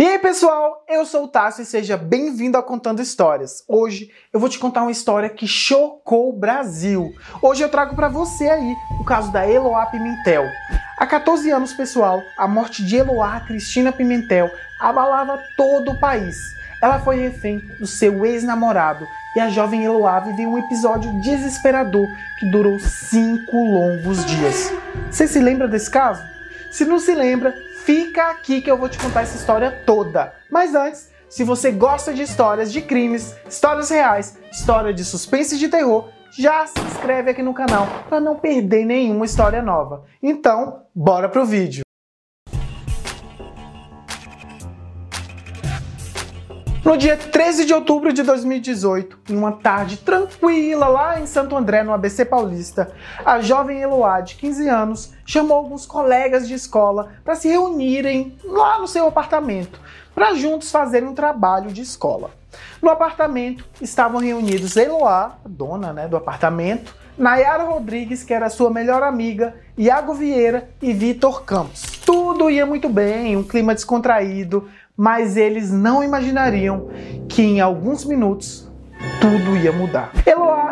E aí pessoal, eu sou o Tássio e seja bem-vindo a Contando Histórias. Hoje eu vou te contar uma história que chocou o Brasil. Hoje eu trago para você aí o caso da Eloá Pimentel. Há 14 anos, pessoal, a morte de Eloá Cristina Pimentel abalava todo o país. Ela foi refém do seu ex-namorado e a jovem Eloá viveu um episódio desesperador que durou cinco longos dias. Você se lembra desse caso? Se não se lembra, fica aqui que eu vou te contar essa história toda. Mas antes, se você gosta de histórias de crimes, histórias reais, história de suspense e de terror, já se inscreve aqui no canal para não perder nenhuma história nova. Então, bora pro vídeo. No dia 13 de outubro de 2018, em uma tarde tranquila lá em Santo André, no ABC Paulista, a jovem Eloá, de 15 anos, chamou alguns colegas de escola para se reunirem lá no seu apartamento, para juntos fazerem um trabalho de escola. No apartamento estavam reunidos Eloá, a dona né, do apartamento, Nayara Rodrigues, que era sua melhor amiga, Iago Vieira e Vitor Campos. Tudo ia muito bem, um clima descontraído, mas eles não imaginariam que em alguns minutos tudo ia mudar. Eloá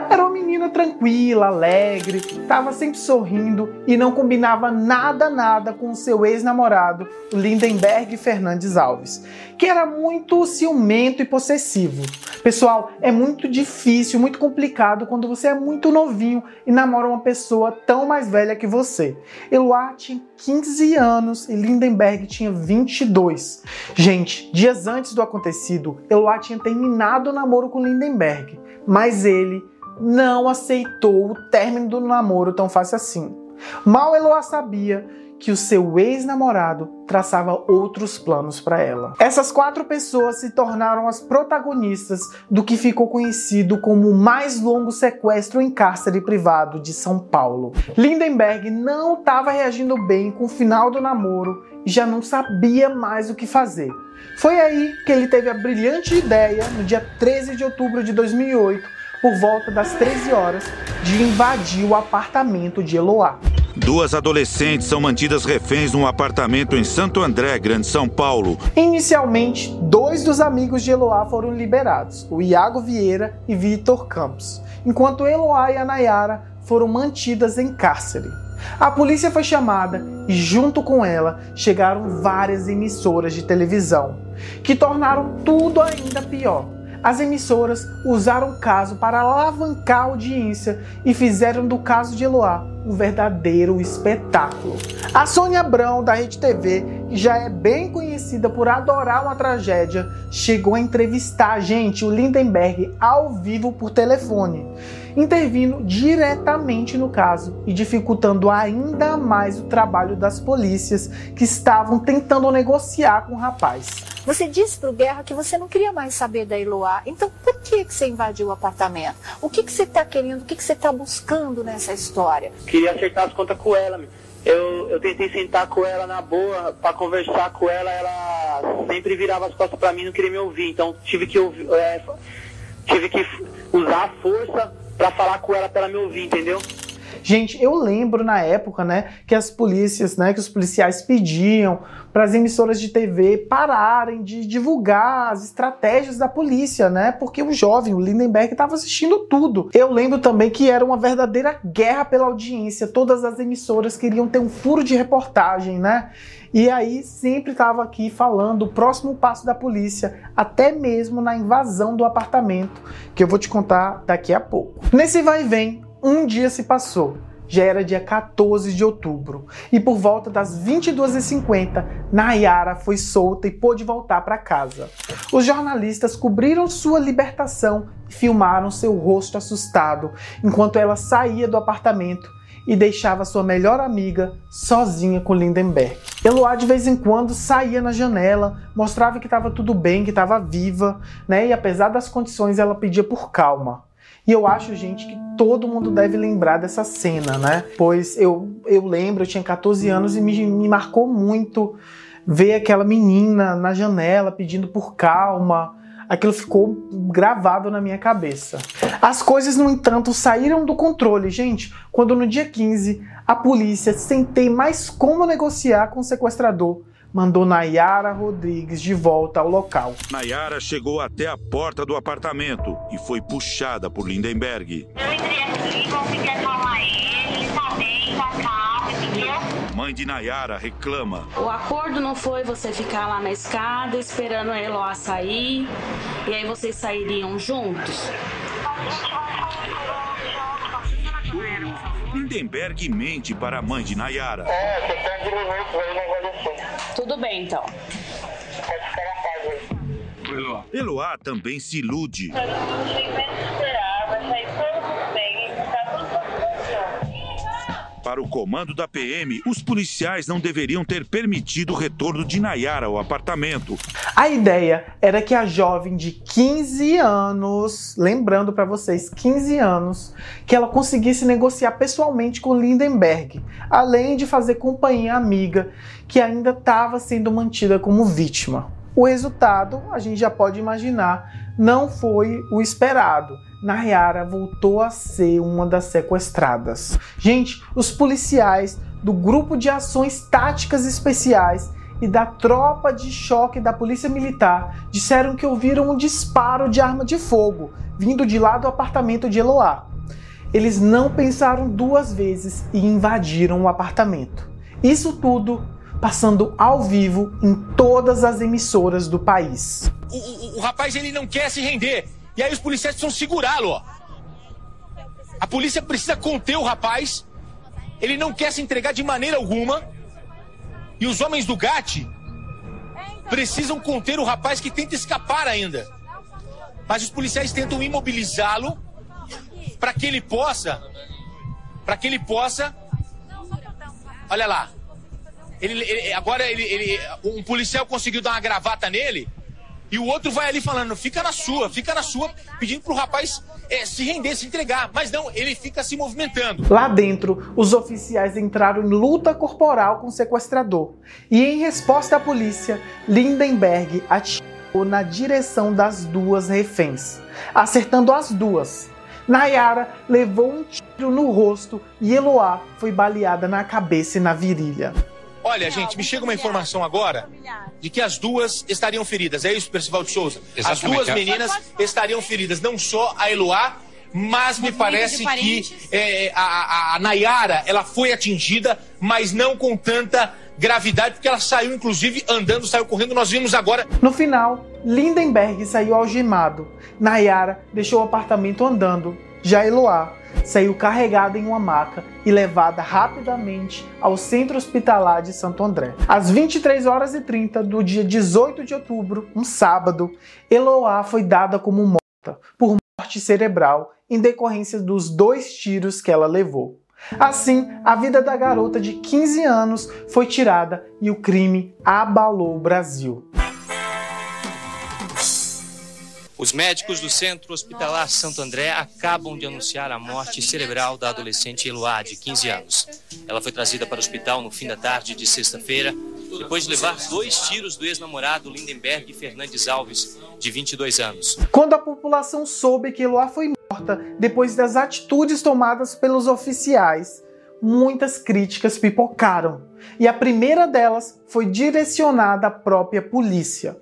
menina tranquila, alegre, estava sempre sorrindo e não combinava nada nada com seu ex-namorado, Lindenberg Fernandes Alves, que era muito ciumento e possessivo. Pessoal, é muito difícil, muito complicado quando você é muito novinho e namora uma pessoa tão mais velha que você. Eloá tinha 15 anos e Lindenberg tinha 22. Gente, dias antes do acontecido, Eloá tinha terminado o namoro com Lindenberg, mas ele não aceitou o término do namoro tão fácil assim. Mal Eloá sabia que o seu ex-namorado traçava outros planos para ela. Essas quatro pessoas se tornaram as protagonistas do que ficou conhecido como o mais longo sequestro em cárcere privado de São Paulo. Lindenberg não estava reagindo bem com o final do namoro e já não sabia mais o que fazer. Foi aí que ele teve a brilhante ideia, no dia 13 de outubro de 2008, por volta das 13 horas, de invadir o apartamento de Eloá. Duas adolescentes são mantidas reféns num apartamento em Santo André, Grande São Paulo. Inicialmente, dois dos amigos de Eloá foram liberados, o Iago Vieira e Vitor Campos, enquanto Eloá e a Nayara foram mantidas em cárcere. A polícia foi chamada e, junto com ela, chegaram várias emissoras de televisão, que tornaram tudo ainda pior as emissoras usaram o caso para alavancar a audiência e fizeram do caso de Eloá um verdadeiro espetáculo. A Sônia Abrão, da Rede TV, que já é bem conhecida por adorar uma tragédia, chegou a entrevistar a gente, o Lindenberg, ao vivo por telefone, intervindo diretamente no caso e dificultando ainda mais o trabalho das polícias que estavam tentando negociar com o rapaz. Você disse para o Guerra que você não queria mais saber da Eloá. Então, por que, que você invadiu o apartamento? O que, que você está querendo? O que, que você está buscando nessa história? Queria acertar as contas com ela. Eu, eu tentei sentar com ela na boa, para conversar com ela. Ela sempre virava as costas para mim não queria me ouvir. Então, tive que, é, tive que usar a força para falar com ela para ela me ouvir, entendeu? Gente, eu lembro na época, né, que as polícias, né, que os policiais pediam para as emissoras de TV pararem de divulgar as estratégias da polícia, né? Porque o jovem, o Lindenberg, estava assistindo tudo. Eu lembro também que era uma verdadeira guerra pela audiência. Todas as emissoras queriam ter um furo de reportagem, né? E aí sempre estava aqui falando o próximo passo da polícia, até mesmo na invasão do apartamento, que eu vou te contar daqui a pouco. Nesse vai e vem, um dia se passou. Já era dia 14 de outubro e por volta das 22h50, Nayara foi solta e pôde voltar para casa. Os jornalistas cobriram sua libertação e filmaram seu rosto assustado enquanto ela saía do apartamento e deixava sua melhor amiga sozinha com Lindenberg. Eloá de vez em quando saía na janela, mostrava que estava tudo bem, que estava viva, né? E apesar das condições, ela pedia por calma. E eu acho, gente, que todo mundo deve lembrar dessa cena, né? Pois eu, eu lembro, eu tinha 14 anos e me, me marcou muito ver aquela menina na janela pedindo por calma. Aquilo ficou gravado na minha cabeça. As coisas, no entanto, saíram do controle, gente, quando no dia 15 a polícia, sem ter mais como negociar com o sequestrador, mandou Nayara Rodrigues de volta ao local. Nayara chegou até a porta do apartamento e foi puxada por Lindenberg. Eu entrei aqui, consegui acalmar ele, ele tá bem, tá calmo, entendeu? Mãe de Nayara reclama. O acordo não foi você ficar lá na escada esperando a Eloá sair e aí vocês sairiam juntos? Lindenberg mente para a mãe de Nayara. É, questão de minutos aí, negócio assim. Tudo bem então. Eloá também se ilude. Não tem medo de esperar, vai sair tudo Para o comando da PM, os policiais não deveriam ter permitido o retorno de Nayara ao apartamento. A ideia era que a jovem de 15 anos, lembrando para vocês, 15 anos, que ela conseguisse negociar pessoalmente com Lindenberg, além de fazer companhia amiga que ainda estava sendo mantida como vítima. O resultado, a gente já pode imaginar, não foi o esperado. Nayara voltou a ser uma das sequestradas. Gente, os policiais do Grupo de Ações Táticas Especiais e da tropa de choque da Polícia Militar disseram que ouviram um disparo de arma de fogo vindo de lá do apartamento de Eloá. Eles não pensaram duas vezes e invadiram o apartamento. Isso tudo passando ao vivo em todas as emissoras do país. o, o- o rapaz ele não quer se render. E aí os policiais precisam segurá-lo. A polícia precisa conter o rapaz. Ele não quer se entregar de maneira alguma. E os homens do GAT precisam conter o rapaz que tenta escapar ainda. Mas os policiais tentam imobilizá-lo para que ele possa para que ele possa Olha lá. Ele, ele- agora ele, ele- um policial conseguiu dar uma gravata nele e o outro vai ali falando, fica na sua, fica na sua, pedindo pro rapaz eh, se render, se entregar. Mas não, ele fica se movimentando. Lá dentro, os oficiais entraram em luta corporal com o sequestrador. E em resposta à polícia, Lindenberg atirou na direção das duas reféns, acertando as duas. Nayara levou um tiro no rosto e Eloá foi baleada na cabeça e na virilha. Olha, gente, me chega uma informação agora de que as duas estariam feridas. É isso, Percival de Souza? As duas meninas estariam feridas, não só a Eloá, mas me parece que eh, a, a, a Nayara, ela foi atingida, mas não com tanta gravidade, porque ela saiu, inclusive, andando, saiu correndo. Nós vimos agora No final, Lindenberg saiu algemado. Nayara deixou o apartamento andando. Já Eloá saiu carregada em uma maca e levada rapidamente ao centro hospitalar de Santo André. Às 23 horas e 30 do dia 18 de outubro, um sábado, Eloá foi dada como morta por morte cerebral em decorrência dos dois tiros que ela levou. Assim, a vida da garota de 15 anos foi tirada e o crime abalou o Brasil. Os médicos do Centro Hospitalar Santo André acabam de anunciar a morte cerebral da adolescente Eloá, de 15 anos. Ela foi trazida para o hospital no fim da tarde de sexta-feira, depois de levar dois tiros do ex-namorado Lindenberg Fernandes Alves, de 22 anos. Quando a população soube que Eloá foi morta depois das atitudes tomadas pelos oficiais, muitas críticas pipocaram. E a primeira delas foi direcionada à própria polícia.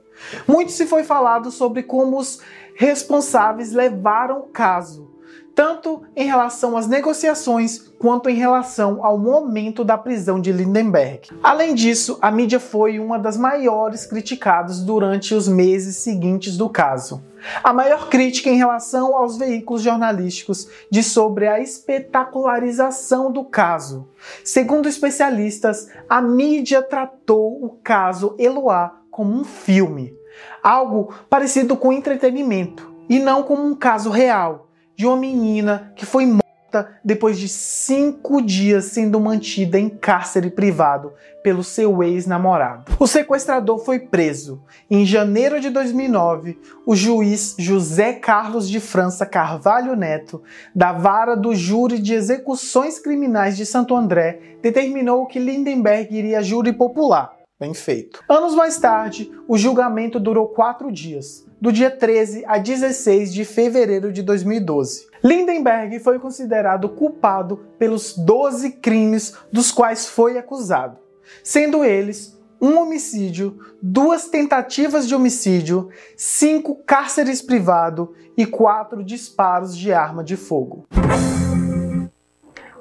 Muito se foi falado sobre como os responsáveis levaram o caso, tanto em relação às negociações quanto em relação ao momento da prisão de Lindenberg. Além disso, a mídia foi uma das maiores criticadas durante os meses seguintes do caso. A maior crítica em relação aos veículos jornalísticos diz sobre a espetacularização do caso. Segundo especialistas, a mídia tratou o caso Eloá como um filme, algo parecido com entretenimento, e não como um caso real de uma menina que foi morta depois de cinco dias sendo mantida em cárcere privado pelo seu ex-namorado. O sequestrador foi preso. Em janeiro de 2009, o juiz José Carlos de França Carvalho Neto, da vara do júri de execuções criminais de Santo André, determinou que Lindenberg iria a júri popular. Bem feito. Anos mais tarde, o julgamento durou quatro dias, do dia 13 a 16 de fevereiro de 2012. Lindenberg foi considerado culpado pelos 12 crimes dos quais foi acusado, sendo eles um homicídio, duas tentativas de homicídio, cinco cárceres privados e quatro disparos de arma de fogo.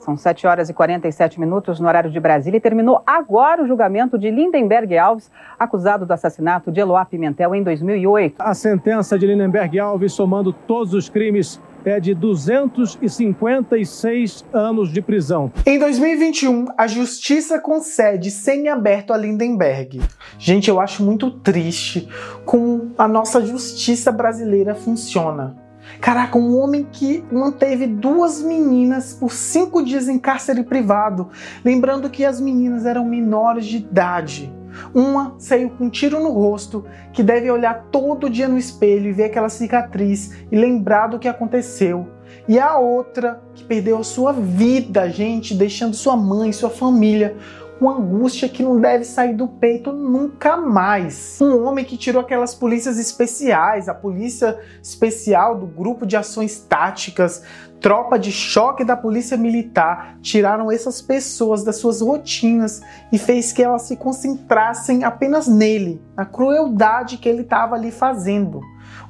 São 7 horas e 47 minutos no horário de Brasília e terminou agora o julgamento de Lindenberg Alves, acusado do assassinato de Eloá Pimentel em 2008. A sentença de Lindenberg Alves, somando todos os crimes, é de 256 anos de prisão. Em 2021, a justiça concede semi-aberto a Lindenberg. Gente, eu acho muito triste como a nossa justiça brasileira funciona. Caraca, um homem que manteve duas meninas por cinco dias em cárcere privado. Lembrando que as meninas eram menores de idade. Uma saiu com um tiro no rosto, que deve olhar todo dia no espelho e ver aquela cicatriz e lembrar do que aconteceu. E a outra que perdeu a sua vida, gente, deixando sua mãe, sua família com angústia que não deve sair do peito nunca mais. Um homem que tirou aquelas polícias especiais, a polícia especial do grupo de ações táticas, tropa de choque da polícia militar, tiraram essas pessoas das suas rotinas e fez que elas se concentrassem apenas nele, na crueldade que ele estava ali fazendo.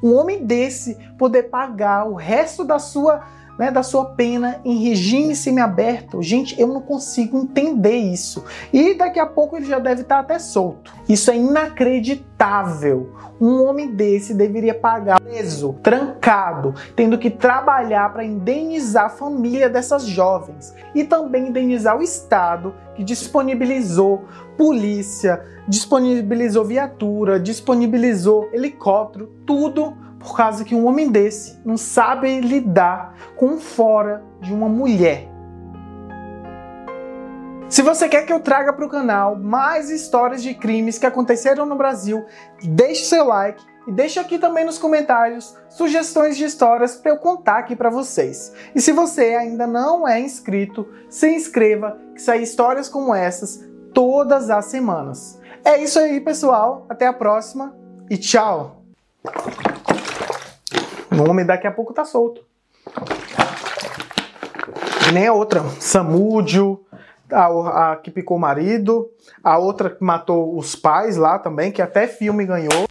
Um homem desse poder pagar o resto da sua né, da sua pena em regime semiaberto. Gente, eu não consigo entender isso. E daqui a pouco ele já deve estar até solto. Isso é inacreditável. Um homem desse deveria pagar preso, trancado, tendo que trabalhar para indenizar a família dessas jovens e também indenizar o Estado que disponibilizou polícia, disponibilizou viatura, disponibilizou helicóptero, tudo por causa que um homem desse não sabe lidar com fora de uma mulher. Se você quer que eu traga para o canal mais histórias de crimes que aconteceram no Brasil, deixe seu like e deixe aqui também nos comentários sugestões de histórias para eu contar aqui para vocês. E se você ainda não é inscrito, se inscreva que saem histórias como essas todas as semanas. É isso aí, pessoal. Até a próxima e tchau! O homem daqui a pouco tá solto. E nem a outra. Samúdio, a, a que picou o marido, a outra que matou os pais lá também, que até filme ganhou.